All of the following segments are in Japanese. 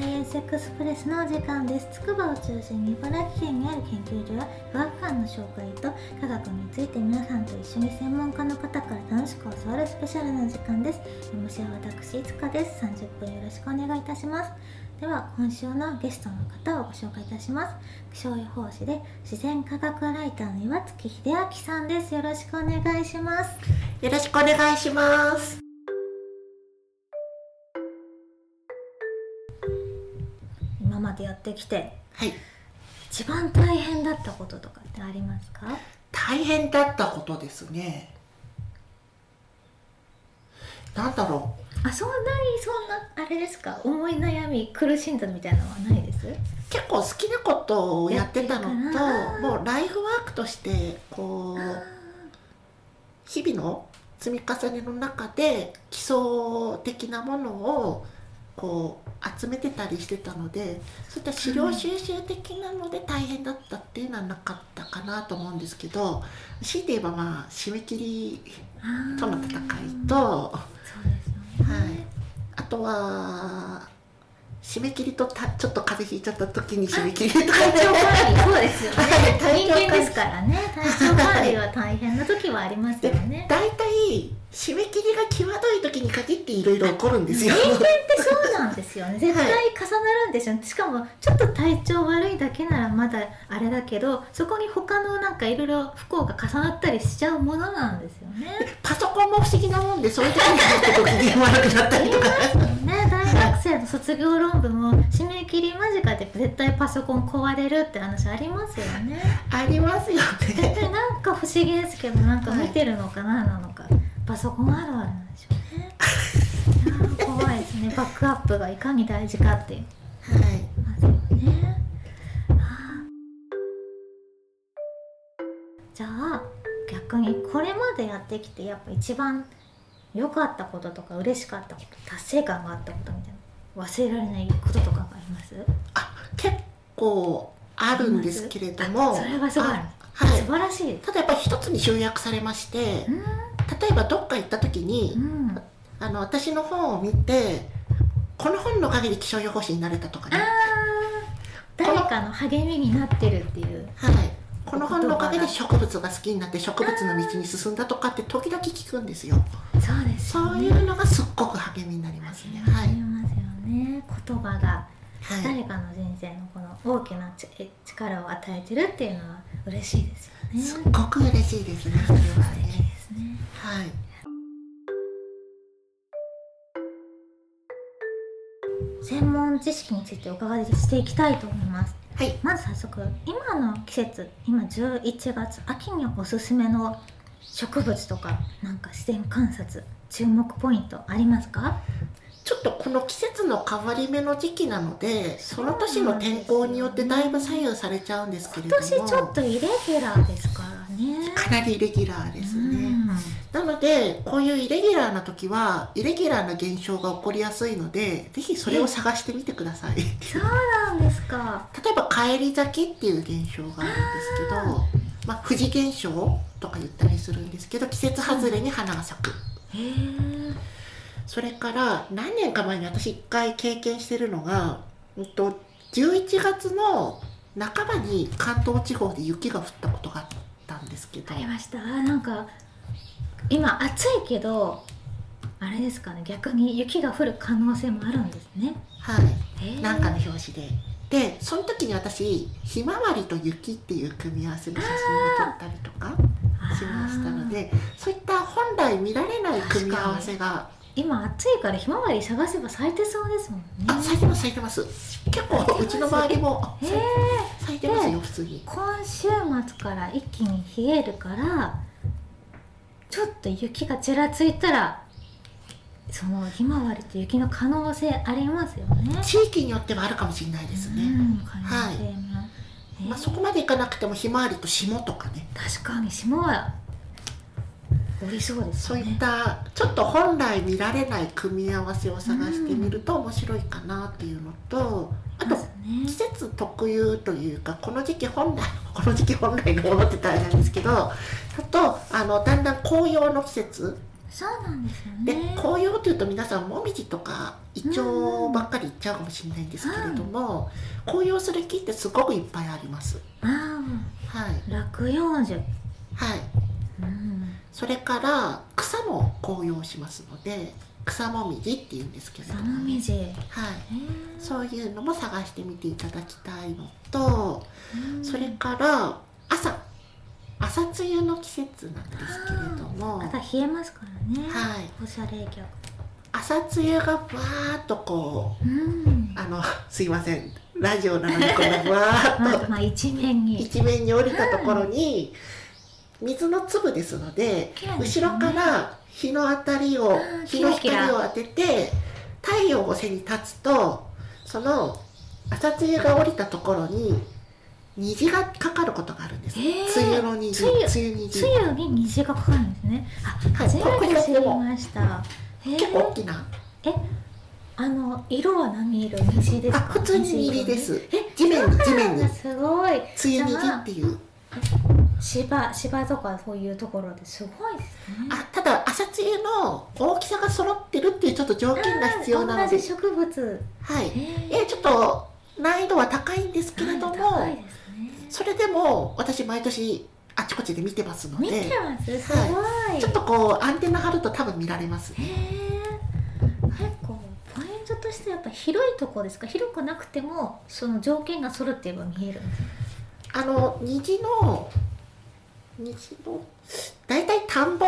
サイエンスエクスプレスのお時間です。筑波を中心に茨城県にある研究所や科学館の紹介と科学について皆さん。と一緒に専門家の方から楽しく教わるスペシャルな時間です。MC は私いつかです30分よろしくお願いいたします。では今週のゲストの方をご紹介いたします。気象予報士で自然科学ライターの岩月秀明さんです。よろしくお願いします。よろしくお願いします。までやってきてはい。一番大変だったこととかってありますか？大変だったことですね。なんだろあそんなにそんなあれですか？思い悩み苦しんだみたいなのはないです？う結構好きなことをやってたのともうライフワークとしてこう日々の積み重ねの中で基礎的なものをこう集めてたりしてたのでそういった資料収集的なので大変だったっていうのはなかったかなと思うんですけど強いて言えばまあ締め切りとの戦いと、ね、い、あとは締め切りとたちょっと風邪ひいちゃった時に締め切りとか体調管理そうですよね。はい。人間ですからね。体調管理は大変な時はありますよね。大体締め切りが際どい時に限っていろいろ起こるんですよ。人間ってそうなんですよね。絶対重なるんですよね、しかもちょっと体調悪いだけならまだあれだけどそこに他のなんかいろいろ不幸が重なったりしちゃうものなんですよね。パソコンも不思議なもんでそういう時にちょっと機嫌悪くなったりとか。ね大学生の卒業論文も締め切り間近で絶対パソコン壊れるって話ありますよね。ありますよ絶ね。対なんか不思議ですけどなんか見てるのかななのか、パソコンあるあるなんでしょうね。いやー怖いですね。バックアップがいかに大事かっていう。はい。ますよね。あー。じゃあ逆にこれまでやってきてやっぱ一番良かったこととか嬉しかったこと達成感があったことみたいな忘れられないこととかがあります？あ結構あるんですけれども。あそれはすごい。はい。素。晴らしい。ただやっぱり一つに集約されまして、う例えばどっか行った時に、ん、うん、ああの私の本を見て、この本のおかげで気象予報士になれたとかね。誰かの励みになってるっていうはい。この本のおかげで植物が好きになって植物の道に進んだとかって時々聞くんですよ。そうですよねそういうのがすっごく励みになりますね。はありい。ますよね言葉がはい。誰かの人生のこの大きなち力を与えてるっていうのは嬉しいですよね。すっごく嬉しいですね。それはね。すね。はい。専門知識についてお伺いしていきたいと思います。はい。まず早速今の季節今11月秋におすすめの植物とかなんか自然観察注目ポイントありますか？ちょっとこの季節の変わり目の時期なので、その年の天候によってだいぶ左右されちゃうんですけれども。今年ちょっとイレギュラーですからね。かなりイレギュラーですね。うんなので、こういうイレギュラーな時は、イレギュラーな現象が起こりやすいので、ぜひそれを探してみてください。例そうなんですか。えば、帰り咲きっていう現象があるんですけど、まあ、富士現象とか言ったりするんですけど、季節外れに花が咲く。へえ。それから、何年か前に私一回経験してるのが、うんと、11月の半ばに関東地方で雪が降ったことがあったんですけどあ、りましたなんか今暑いけどあれですかね逆に雪が降る可能性もあるんですねはい。へえなんかの表紙で。で、その時に私、ひまわりと雪っていう組み合わせの写真を撮ったりとかしましたので、そういった本来見られない組み合わせが、今暑いからひまわり探せば咲いてそうですもんねあ、咲いてます、咲いてます。結構、うちの周りもへえ咲いてますよ、普通に。今週末から一気に冷えるからちょっと雪がちらついたらそのひまわりと雪の可能性ありますよね地域によってはあるかもしれないですね。うん可能性も、へえまあ、そこまでいかなくても、ひまわりと霜とかね。確かに霜はおりそうですよねそういったちょっと本来見られない組み合わせを探してみると面白いかなっていうのとあと季節特有というかこの時期本来 この時期本来のものって大変なんですけどあとあのだんだん紅葉の季節。そうなんですよでね紅葉というと皆さんもみじとかイチョウばっかり言っちゃうかもしれないんですけれども、紅葉する木ってすごくいっぱいあります。あはい。あ落葉樹。はい。うん。それから草も紅葉しますので草もみじっていうんですけれど草ももみじ。へはい。えそういうのも探してみていただきたいのとうん。それから朝朝露の季節なんですけれども。また冷えますからね。はい。放射冷却。朝露がバーッとこううん。あのすいません。ラジオなのにこのバーッと。まあまあ一面に。一面に降りたところに水の粒ですのでね。後ろから日の当たりをー日の光を当てて太陽を背に立つとその朝露が降りたところに虹がかかることがあるんです、梅雨の虹梅雨虹梅雨に虹がかかるんですね。あはい初めて知りました。へ結構大えきな。あの色は何色？虹です普通に虹です。え地面に地面に。すごい。梅雨虹っていう芝芝とかそういうところですごいですね。あただ朝露の大きさが揃ってるっていうちょっと条件が必要なので。同じ植物。はい。ええちょっと難易度は高いんですけれども高いですね。それでも私毎年あちこちで見てますの見てでます？すごい、ちょっとこうアンテナ張ると多分見られます。へえ結構ポイントとしてやっぱ広いとこですか？広くなくてもその条件が揃ってれば見えるあの虹の虹の大体田んぼ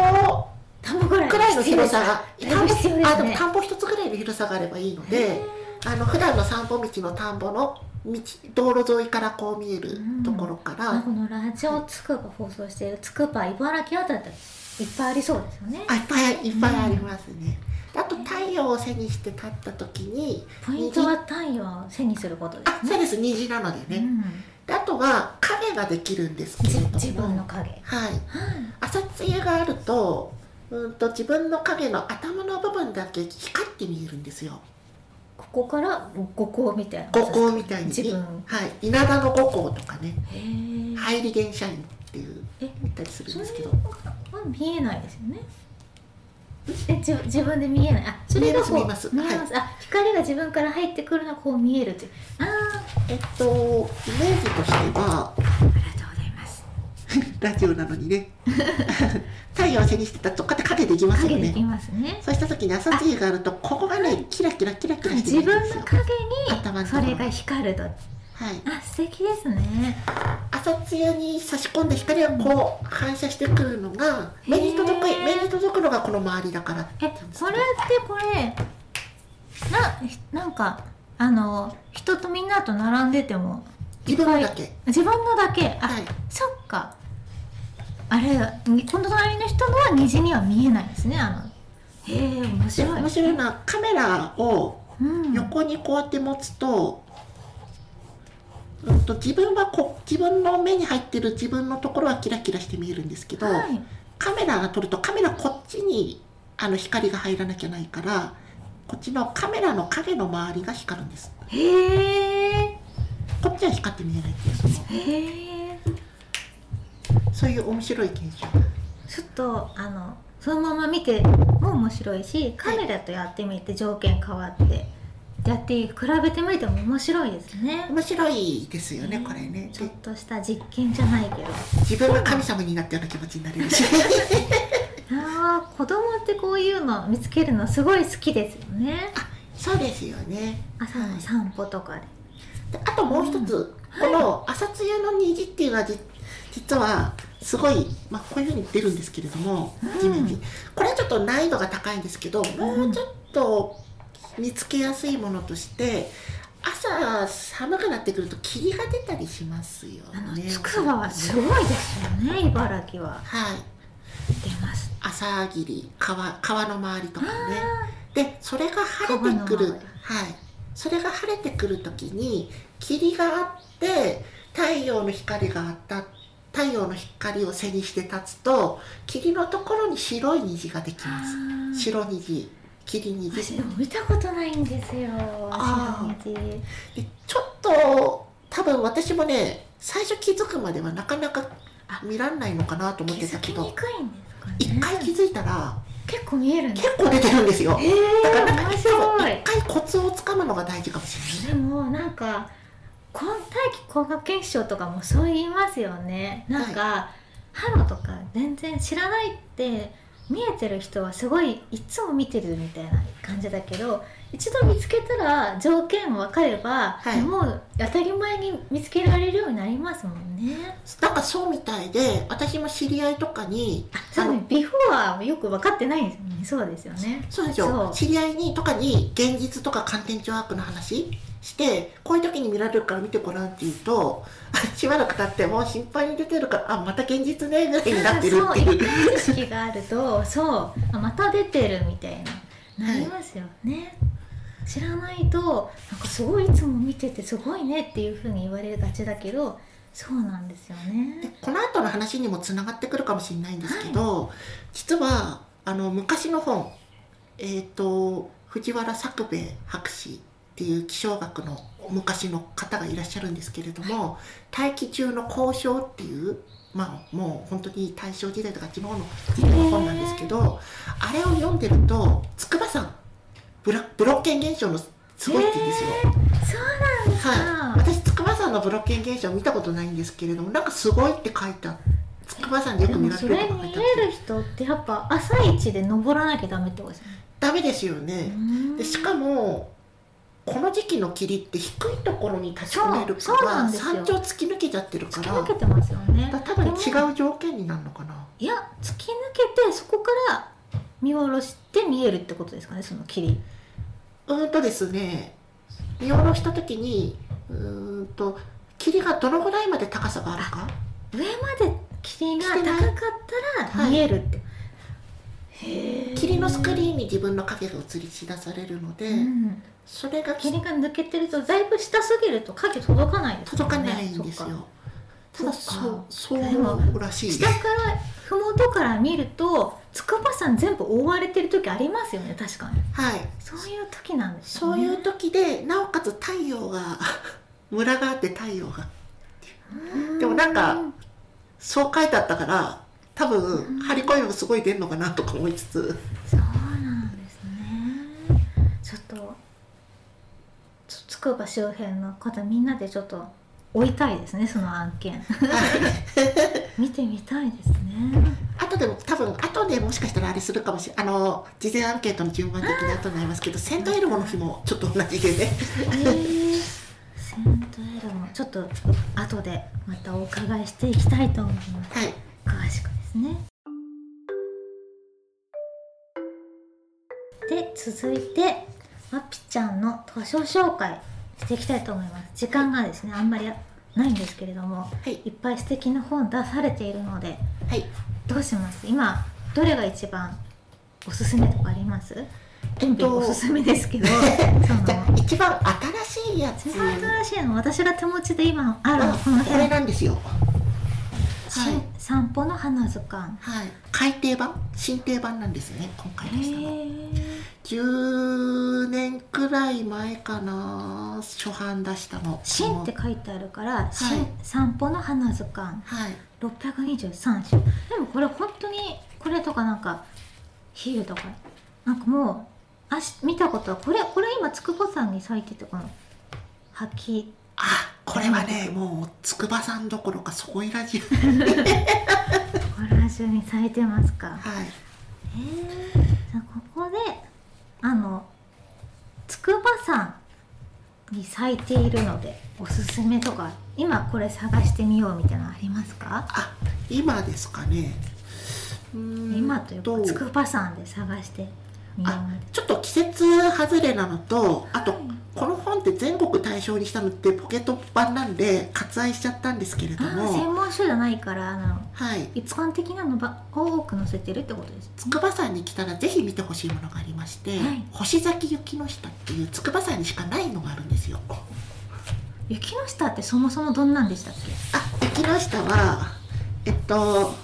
田んぼぐらいくらいの広さがだいぶ必要ですね。あでも田んぼ一つぐらいの広さがあればいいのであの普段の散歩道の田んぼの道道路沿いからこう見えるところから、あこのラジオつくば放送しているつくば茨城あたりいっぱいありそうですよね。あいっぱいいっぱいありますね、あと太陽を背にして立った時にポイントは太陽を背にすることですね。あそうです。虹なのでね、うんであとは影ができるんですけれども。自分の影。はい。はい朝露があるとうんと自分の影の頭の部分だけ光って見えるんですよ。ここから五光みたいな。五光みたいに。自分。はい。稲田の五光とかね。入り原社員っていうえ見たりするんそれですけど。は見えないですよねえ自自分で見えない。あそれがこう見えます。あ光が自分から入ってくるのがこう見えるっていう。あえっとイメージとしてはあありがとうございます。ラジオなのにね。太陽を背にしてたらどっかで影できますよ影できねますね。そうした時に朝露があるとここがねキラキラキラキラして見自えるんですよ。分の影にそれが光るとはい。あ素敵ですね。朝露に差し込んで光がこう反射してくるのが目に届く目に届くのがこの周りだから。え言うんですけどこれってこれななんかあの人とみんなと並んでても自分のだけ。自分のだけ。あ、はい。そっか。あれこの隣の人のは虹には見えないですねあの。へえ面で白い。面白いのはカメラをうん、横にこうやって持つと,、うん、と自分はこ自分の目に入ってる自分のところはキラキラして見えるんですけど、はい。カメラが撮るとカメラこっちにあの光が入らなきゃないからこっちのカメラの影の周りが光るんです。へえこっちは光って見えないっていうそのへえそういう面白い現象ちょっとあのそのまま見ても面白いしカメラとやってみて条件変わってやって比べてみても面白いですね。面白いですよねこれね。ちょっでとした実験じゃないけど。自分が神様になったような気持ちになれるし。あー子供ってこういうの見つけるのすごい好きですよね。そうですよね。朝の散歩とかで。であともう一つ、この朝露の虹っていうのはじ実はすごい、まあ、こういうふうに出るんですけれどもうん。これはちょっと難易度が高いんですけど、もうちょっと見つけやすいものとして朝寒くなってくると霧が出たりしますよね。つくばはすごいですよね茨城は。はい。出ます。朝霧川川の周りとかね。あでそれが晴れてくる。はい。それが晴れてくる時に霧があって太陽の光があった太陽の光を背にして立つと霧のところに白い虹ができます。ー。白虹霧虹私でも見たことないんですよあでちょっと多分私もね最初気づくまではなかなか見らんないのかなと思ってたけど。にくいんですかね。一回気づいたら結構見えるんだ結構出てるんですよ。へえだからなんか一回コツをつかむのが大事かもしれない。でもなんか大気光学現象とかもそう言いますよね。なんか、ハロとか全然知らないって見えてる人はすごいいつも見てるみたいな感じだけど一度見つけたら条件分かれば、はい。もう当たり前に見つけられるようになりますもんね。なんかそうみたいで私も知り合いとかにそうあのねビフォーはよく分かってないんですよね。そうですよね。そうですよ。知り合いにとかに現実とか観点上悪の話してこういう時に見られるから見てごらんって言うとしばらく経ってもう心配に出てるからあまた現実ねぐらいになってるっていう。そう。識があるとそう。あまた出てるみたいな。なりますよね、知らないとなんかすごいいつも見ててすごいねっていうふうに言われがちだけどそうなんですよでねこの後の話にもつながってくるかもしれないんですけど、実はあの昔の本えっ、と藤原作兵衛博士っていう気象学の昔の方がいらっしゃるんですけれども大気中の交渉っていうまあもう本当に大正時代とか地方の時代の本なんですけどあれを読んでると筑波山ブラブロッケン現象のすごいって言うんですよ。そうなんですか、はい、私筑波山のブロッケン現象見たことないんですけれどもなんかすごいって書いてあ筑波山でよでく見られるとか書いてあって見える人ってやっぱ朝一で登らなきゃダメってことですよね。ダメですよね、でしかもこの時期の霧って低いところに立ち込めるから山頂突き抜けちゃってるから突き抜けてますよね。だ多分違う条件になるのかな。いや突き抜けてそこから見下ろして見えるってことですかねその霧うーんとですね見下ろした時にうーんと霧がどのぐらいまで高さがあるか？上まで霧が高かったら見えるって、へえ霧のスクリーンに自分の影が映り知らされるので、うん、それが霧が抜けてるとだいぶ下すぎると影届かないですね。かないんですよ。ただそうそうらしい下から麓から見ると筑波山全部覆われてる時ありますよね確かに。はい。そういう時なんですそういう時でなおかつ太陽が ムラがあって太陽が。うん。でもなんかそう書いてあったから多分張り込みもすごい出るのかなとか思いつつ。そうなんですね。ちょっとつつくば周辺の方みんなでちょっと追いたいですねその案件見てみたいですね。あとでも多分後でもしかしたらあれするかもしれないあの事前アンケートの順番的に後になりますけどセントエルモの日もちょっと同じでね。えー、セントエルもちょっと後でまたお伺いしていきたいと思います。はい。詳しくですね。で続いてまぴちゃんの図書紹介していきたいと思います。時間がですねあんまりないんですけれどもはい。いっぱい素敵な本出されているのではい。どうします？今どれが一番おすすめとかあります？全部おすすめですけど その。あ一番新しいやつ。一番新しいの私が手持ちで今あるあここの辺れなんですよ。新散歩の花図鑑。はい。改訂版？新訂版なんですね今回出したの。へ10年くらい前かな初版出したの。新って書いてあるから、新はい。散歩の花図鑑。はい。623種。でもこれ本当にこれとかなんかヒールとか。なんかもうあし見たことはこれこれ今筑波山に咲いててこの履きあこれはねもう筑波山どころかそこいらじゅう。こら中に咲いてますか？はい。へえじゃあここであの筑波山に咲いているのでおすすめとか今これ探してみようみたいなのありますか？あ今ですかね。今というか筑波山で探してみようあちょっと季節外れなのとあとこの本って全国対象にしたのってポケット版なんで割愛しちゃったんですけれども専門書じゃないからあのはい。一般的なのばを多く載せてるってことです。筑波山に来たらぜひ見てほしいものがありまして、はい。星崎雪の下っていう筑波山にしかないのがあるんですよ。雪の下ってそもそもどんなんでしたっけ？あ雪の下はえっと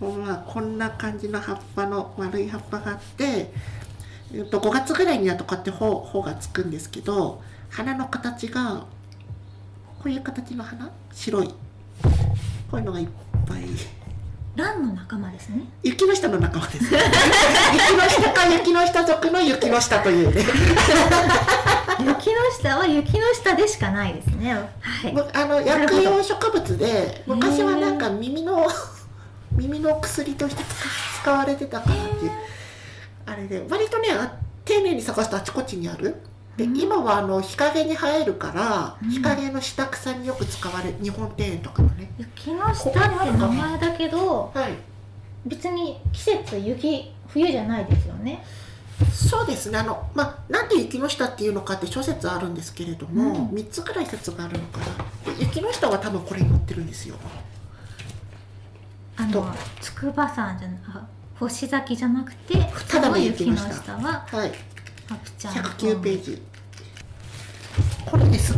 まあこんな感じの葉っぱの丸い葉っぱがあって、えっと、5月ぐらいになるとこうやって穂穂がつくんですけど花の形がこういう形の花白い。こういうのがいっぱい。ランの仲間ですね。雪の下の仲間です。雪の下か雪の下族の雪の下という。ね 雪の下は雪の下でしかないですね。はい。むあの薬用植物で昔はなんか耳の 耳の薬として使使われてたからっていうあれで割とねあ丁寧に探すとあちこちにある。で、うん。今はあの日陰に生えるから、うん。日陰の下草によく使われ日本庭園とかのね。雪の下って名前だけどはい。別に季節雪冬じゃないですよね。そうですね。あのまあなんで雪の下っていうのかって諸説あるんですけれども、うん。3つくらい説があるのかな。で雪の下は多分これに載ってるんですよ。あと。の筑波山じゃなあ星崎じゃなくてた。だのその雪の下ははい。アプちゃんの109ページ。これです。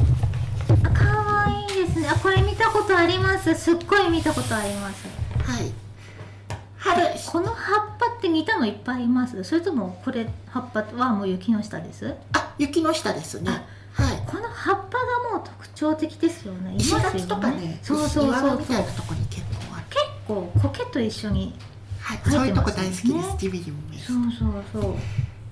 あかわいいですね。あこれ見たことあります。すっごい見たことあります。はい。春。この葉っぱって似たのいっぱいいます。それともこれ葉っぱはもう雪の下です？あ雪の下ですね。はい。この葉っぱがもう特徴的ですよね。石垣とかねそうそう岩そうそう。場みたいなところに結構苔と一緒にはい生そういうとこ大好きです。ジビリムですそうそうそう。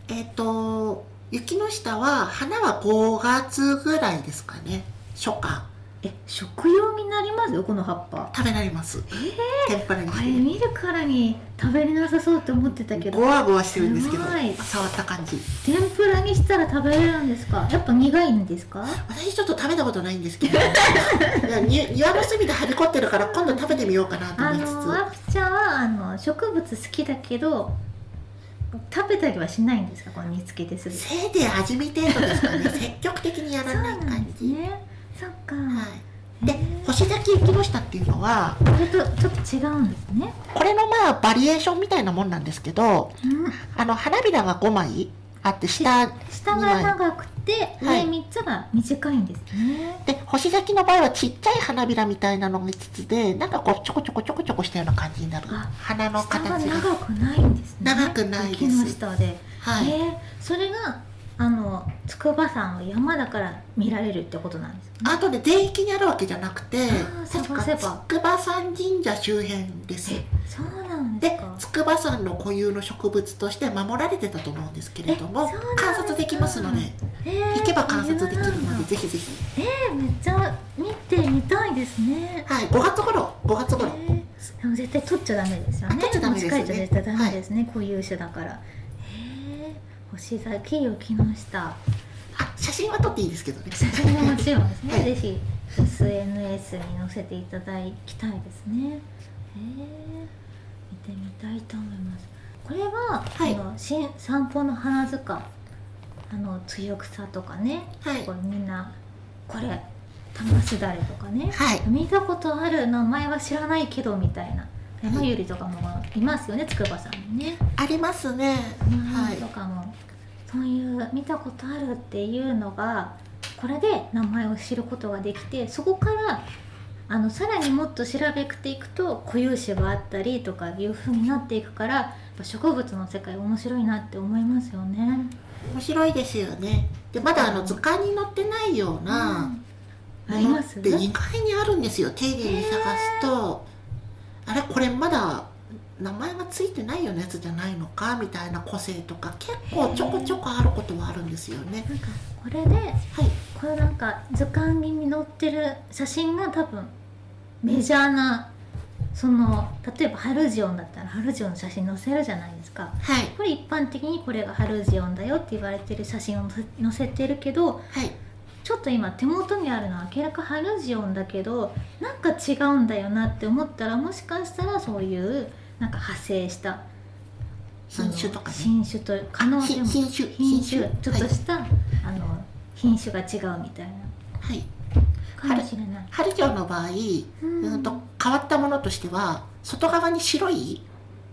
えっ、と雪の下は花は5月ぐらいですかね。初夏え食用になります？よこの葉っぱ。食べられます。天ぷらに。これ見るからに食べれなさそうって思ってたけど。ゴワゴワしてるんですけど触った感じ。天ぷらにしたら食べれるんですか？やっぱ苦いんですか？私ちょっと食べたことないんですけど。いやに庭の隅ではびこってるから今度食べてみようかなとあ思いつつ。のワプちゃんはあの植物好きだけど食べたりはしないんですか？この煮つけてすせいぜい味見程度ですかね。積極的にやうらないなん感じ、ねそっか、はい、で星崎雪の下っていうのはこれとちょっと違うんですね。これのまあバリエーションみたいなもんなんですけどうん。あの花びらが5枚あって下下が長くて上はい。3つが短いんですね、で星咲きの場合はちっちゃい花びらみたいなのが5つでなんかこうちょこちょこちょこちょこしたような感じになる。あ花の形が。長くないんですね。長くないです。雪の下で、はい、えー。それがあの筑波山は山だから見られるってことなんですね。あとね全域にあるわけじゃなくて筑波山神社周辺です。そうなんですでか筑波山の固有の植物として守られてたと思うんですけれども観察できますのでえー行けば観察できるのでぜひぜひ。えーめっちゃ見てみたいですね。はい5月頃5月頃。えーでも絶対取っちゃダメですよね。あ取っちゃダメですよね。持ち帰っちゃ絶対ダメですね、固有種だから星崎雪の下。あ写真は撮っていいですけどね。写真ももちろんですね、はい。ぜひ SNS に載せていただきたいですね。へえ見てみたいと思います。これは、はい。あの新散歩の花塚。あの強草とかね、はい。これみんなこれ玉すだれとかね。はい。見たことある。名前は知らないけどみたいな山ゆりとかもいますよね筑波山にね。ありますね。はい。とかも、そういう見たことあるっていうのがこれで名前を知ることができてそこからあのさらにもっと調べていくと固有種があったりとかいう風になっていくから植物の世界面白いなって思いますよね。面白いですよね。でまだあの図鑑に載ってないような、うん。あります？で意外にあるんですよ。丁寧に探すとあれこれまだ名前がついてないようなやつじゃないのかみたいな個性とか結構ちょこちょこあることはあるんですよね。なんかこれではい。これなんか図鑑に載ってる写真が多分メジャーなその例えばハルジオンだったらハルジオンの写真載せるじゃないですか。はい。これ一般的にこれがハルジオンだよって言われてる写真を載せてるけどはいちょっと今手元にあるのは明らかハルジオンだけどなんか違うんだよなって思ったらもしかしたらそういうなんか派生した品種とかね。あの新種と可能性もひ品種品種ちょっとはい。した、あの品種が違うみたいな。はい。かもしれない。ハルジョの場合、うんうんと変わったものとしては外側に白い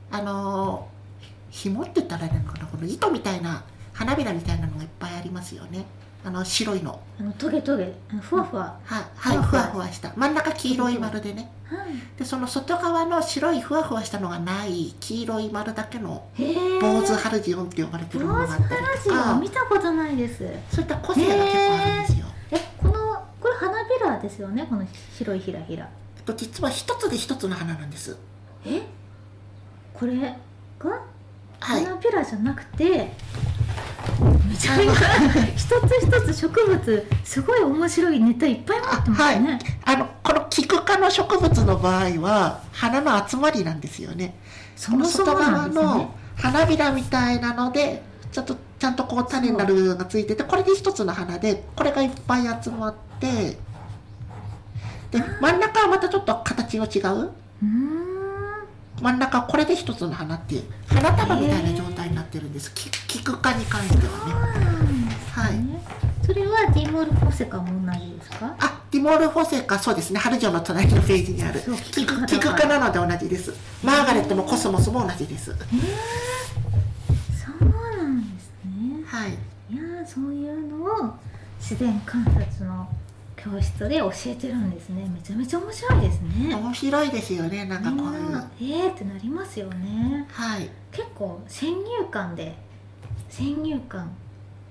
あのー紐って言ったらあれなのかなこの糸みたいな花びらみたいなのがいっぱいありますよねあの白いの。あのトゲトゲ。ふわふわ、はい、はい、ふわふわした。真ん中黄色い丸でね。はい。でその外側の白いふわふわしたのがない。黄色い丸だけの坊主ハルジオンって呼ばれてるものがあったりラジオとか見たことないです。そういった個性が結構あるんですよ、えこのこれ花びらですよね？この白いひらひら。えっと、実は一つで一つの花なんです。え？これがはい。花びらじゃなくて、めちゃめちゃ一つ一つ植物すごい面白いネタいっぱい持ってますね、あのこのキク科の植物の場合は花の集まりなんですよね。そもそも外側の花びらみたいなのでちょっとちゃんとこう種になる部分がついててこれで一つの花でこれがいっぱい集まってで真ん中はまたちょっと形が違う？うーん真ん中はこれで一つの花っていう花束みたいな状態になってるんです。キキク科に関してはね。はい。それはディモルフォセカも同じですか？あディモルフォセカそうです。ね春城の隣のページにある。そうキクキキクク科なので同じです。マーガレットもコスモスも同じです。えー、そうなんですね。はい。いやーそういうのを自然観察の教室で教えてるんですね。めちゃめちゃ面白いですね。面白いですよね。なんかこういう。みんなえーってなりますよね。はい。結構先入観で先入観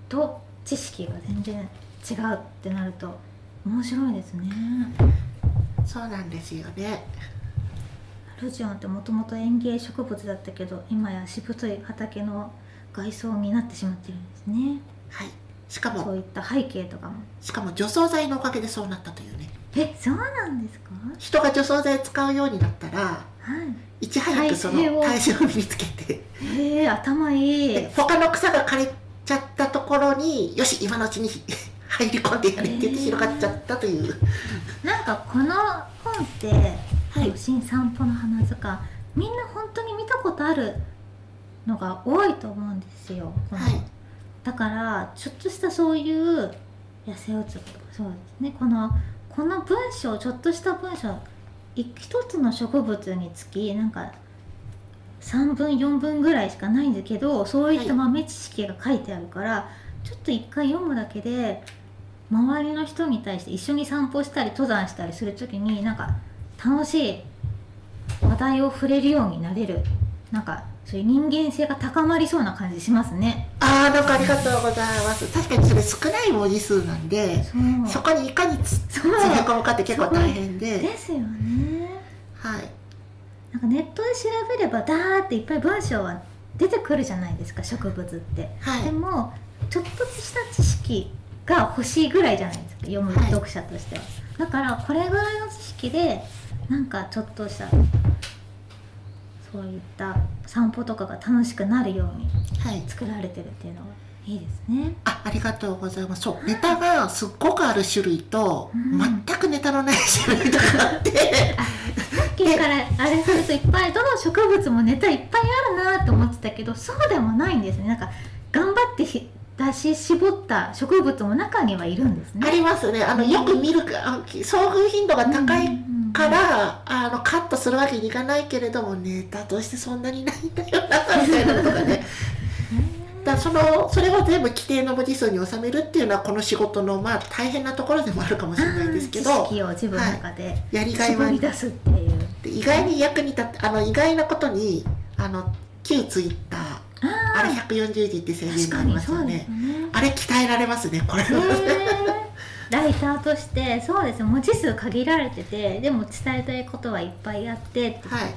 と知識が全然違うってなると面白いですね。そうなんですよね。ルジオンってもともと園芸植物だったけど今やしぶとい畑の外装になってしまってるんですね。はいしかもそういった背景とかも。しかも除草剤のおかげでそうなったというね。えそうなんですか？人が除草剤使うようになったらはい。ち早くその耐性を。耐性を身につけて。へえ頭いい。で他の草が枯れちゃったところによし今のうちに入り込んでやれって言って広がっちゃったという、なんかこの本ってはい「新散歩の花図鑑」みんな本当に見たことあるのが多いと思うんですよ。はいだからちょっとしたそういう野生ウツボとかそうですね。このこの文章ちょっとした文章い一つの植物につきなんか3分4分ぐらいしかないんだけどそういった豆知識が書いてあるから、ちょっと一回読むだけで周りの人に対して一緒に散歩したり登山したりする時になんか楽しい話題を触れるようになれる。なんかそういう人間性が高まりそうな感じしますね。ああなんかありがとうございます。確かにそれ少ない文字数なんでそこにいかにつ詰め込むかって結構大変で。ですよね。はい。なんかネットで調べればダーっていっぱい文章は出てくるじゃないですか植物って、はい。でもちょっとした知識が欲しいぐらいじゃないですか読むはい。読者としては、だからこれぐらいの知識でなんかちょっとしたそういった散歩とかが楽しくなるようにはい。作られてるっていうのがいいですね。あありがとうございます。そうネタがすっごくある種類と、うん。全くネタのない種類とかあって。さっきからあれするといっぱいどの植物もネタいっぱいあるなと思ってたけどそうでもないんですね。なんか頑張ってひ出し絞った植物も中にはいるんですね。ありますね。あのよく見るあ遭遇頻度が高いから、あのカットするわけにいかないけれどもネタとしてそんなにないんだよなみたいなことがね。だそのそれを全部規定の文字数に収めるっていうのはこの仕事のまあ大変なところでもあるかもしれないんですけ知ど識を自分の中でやりがいは出すっていう、で意外に役に立ってあの意外なことにあの旧ツイッターあれ140字って制限がありますよね。よね。あれ鍛えられますねこれは、ライターとしてそうですよ文字数限られててでも伝えたいことはいっぱいあってって。はい。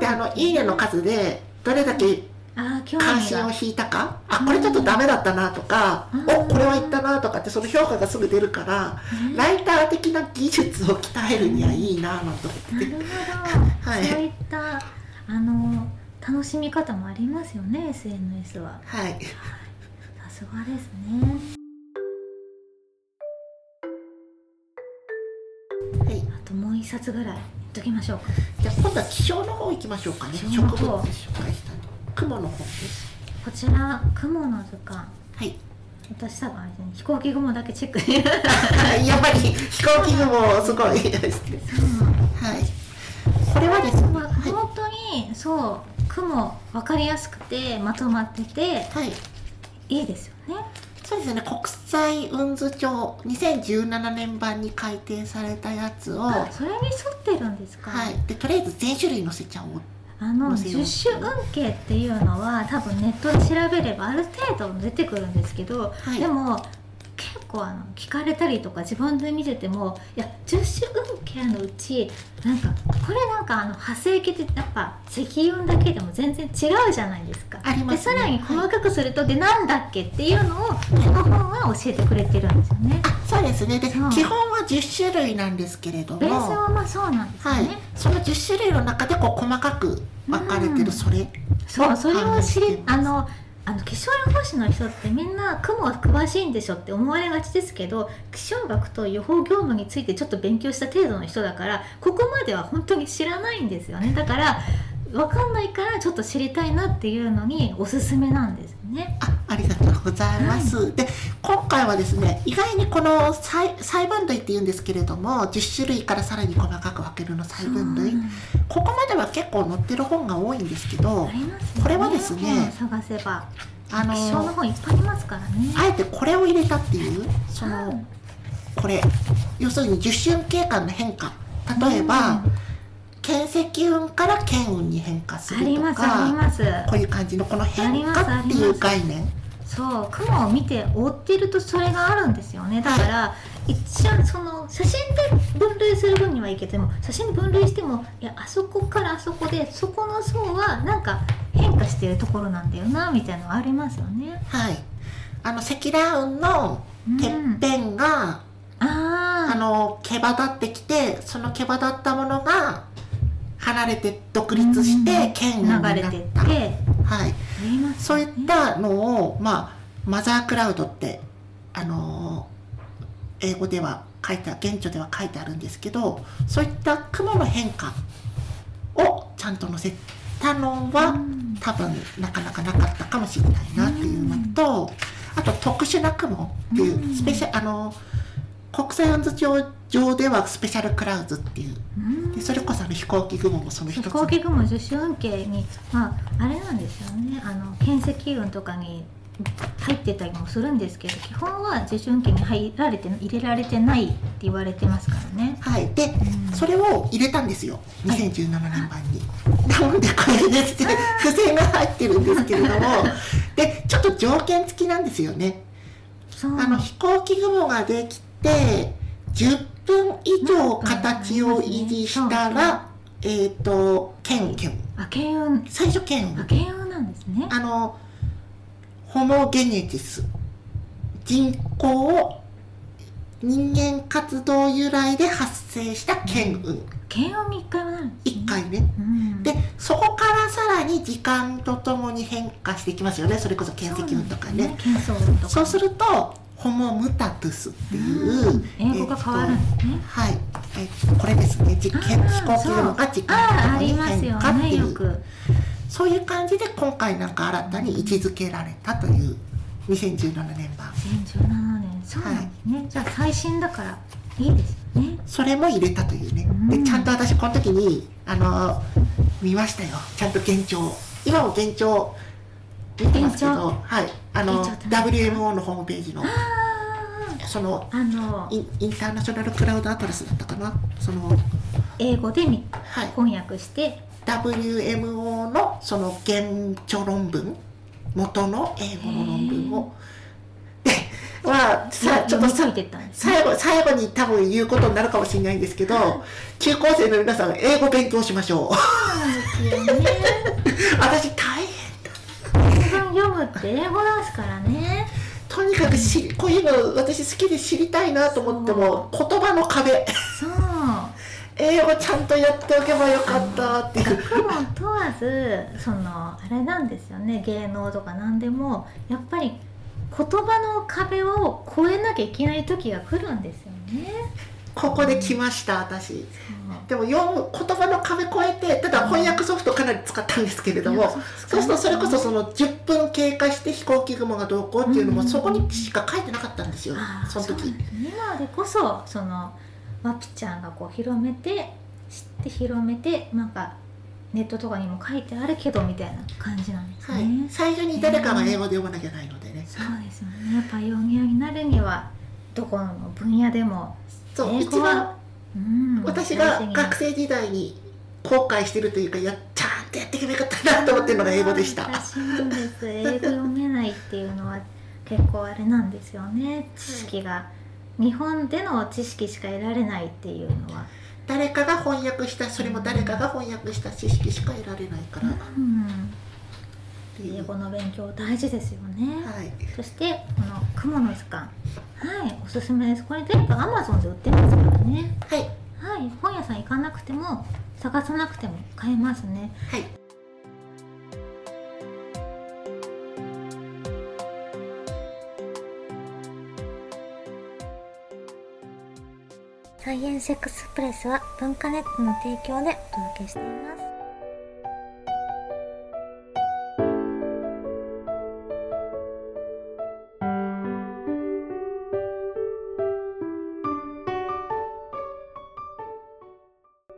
であの「いいね」の数でどれだけ関心を引いたか？あこれちょっとダメだったなとかうん。おこれはいったなとかってその評価がすぐ出るからねライター的な技術を鍛えるにはいいななんて思ってなるほど、はい。そういったあの楽しみ方もありますよね SNS は。はい。さすがですね冊ぐらいときましょうか。じゃあ今度は気象の方行きましょうかね。気植物紹介したの雲の方ですこちら雲の図鑑。はい。私多分あれですね飛行機雲だけチェック。やっぱり飛行機雲すごい。ですねはい。これはですね本当にそう雲分かりやすくてまとまっててはい。いいですよねそうですね国際雲図帳2017年版に改訂されたやつをあそれに沿ってるんですか、はい、でとりあえず全種類載せちゃおう。あの十種運慶っていうのは多分ネットで調べればある程度出てくるんですけど、い。でも結構あの聞かれたりとか自分で見ててもいや十種運慶のうちなんかこれなんかあの派生形ってやっぱ積運だけでも全然違うじゃないですか。ありますね。でさらに細かくすると、でなんだっけっていうのをこの本は教えてくれてるんですよね。あそうですね。で基本は10種類なんですけれども。ベースはまあそうなんですよはい。ね。、その10種類の中でこう細かく分かれてうん。るそれ、そうそれを知りあのあの気象予報士の人ってみんな雲は詳しいんでしょって思われがちですけど気象学と予報業務についてちょっと勉強した程度の人だからここまでは本当に知らないんですよね。だから分かんないからちょっと知りたいなっていうのにおすすめなんですね。あありがとうございます、で今回はですね意外にこの細細分類っていうんですけれども10種類からさらに細かく分けるの細分類。うんここまでは結構載ってる本が多いんですけどありますよこれはですね本探せば。あのの本いっぱいありますからね。あえてこれを入れたっていうその、うんこれ要するに十春景観の変化。例えば、うん県石運から県運に変化すありるとますありかます。こういう感じのこの変化っていう概念？そう雲を見て追っているとそれがあるんですよね。だから、一応その写真で分類する分にはいいけども写真で分類してもいやあそこからあそこでそこの層はなんか変化してるところなんだよなみたいなのありますよね。はい。あの積乱雲のてっぺんが、ああの毛羽立ってきてその毛羽立ったものが離れて独立して県運になった、流れてって。はい、そういったのを、まあ、マザークラウドって、あのー英語では書いてあ現地では書いてあるんですけどそういった雲の変化をちゃんと載せたのは、うん。多分なかなかなかったかもしれないなっていうのと、あと特殊な雲っていううん。スペシャあの国際温図帳上ではスペシャルクラウズっていうそれこそあの飛行機雲もその一つ。飛行機雲受種運慶にまああれなんですよね。あの県石運とかに入ってたりもするんですけど基本は受種運慶に入られて入れられてないって言われてますからね。はい。で、うん。それを入れたんですよ。はい。2017年版に。なのでこれですね付箋が入ってるんですけれども。でちょっと条件付きなんですよね。あの飛行機雲ができて10分以上形を維持したら、えっ、と県県あ慶運最初県あ慶運なんですね。あのホモゲネティス。人口を人間活動由来で発生した県運、慶運に一回はなるんです、ね。1回ね。うん、でそこからさらに時間とともに変化していきますよね。それこそ県石運とかね。そうね。そうするとホモムタトゥスっていう、うん英語が変わるんですね。はい、えこれですね。実験飛行機雲が時間とにりますよ変化っていうね。そういう感じで今回なんか新たに位置づけられたという2017年版。2017年。そうなんですね、じゃあ最新だからいいですよね。それも入れたというね。うん。でちゃんと私この時にあの見ましたよ。ちゃんと現状。今も現状見てますけど現はい。あの WMO のホームページのあそのああのインインターナショナルクラウドアトラスだったかな？その英語でみはい。翻訳して。WMO のその原著論文？元の英語の論文を。でまあさちょっとさね。最後最後に多分言うことになるかもしれないんですけど 中高生の皆さん英語勉強しましょう。そうなんですよね。私文読むって英語ですからね。とにかくしこういうの私好きで知りたいなと思っても言葉の壁。そう。英語ちゃんとやっておけばよかったっていう。学問問わずそのあれなんですよね。芸能とか何でもやっぱり言葉の壁を越えなきゃいけない時が来るんですよね。ここで来ました私。でも読む言葉の壁越えてただ翻訳ソフトかなり使ったんですけれどもそうするとそれこそそのの10分経過して飛行機雲がどうこうっていうのうんもそこにしか書いてなかったんですよその時。今でこそそのワピちゃんがこう広めて知って広めてなんかネットとかにも書いてあるけどみたいな感じなんですね。はい、最初に誰かが英語で読まなきゃないのでね。そうですよね。やっぱヨギになるにはどこの分野でもそう一番うん私が学生時代に後悔してるというかやちゃんとやっていけばよかったなと思ってるのが英語でした。私もです。英語読めないっていうのは結構あれなんですよね。知識が、日本での知識しか得られないっていうのは、誰かが翻訳したそれも誰かが翻訳した知識しか得られないから。っうん、英語の勉強大事ですよね、はい。そしてこの雲の図鑑。はい。おすすめです。これ全部 Amazon で売ってますからね。はい。はい。本屋さん行かなくても探さなくても買えますね。はい。サイエンスエクスプレスは文化ネットの提供でお届けしています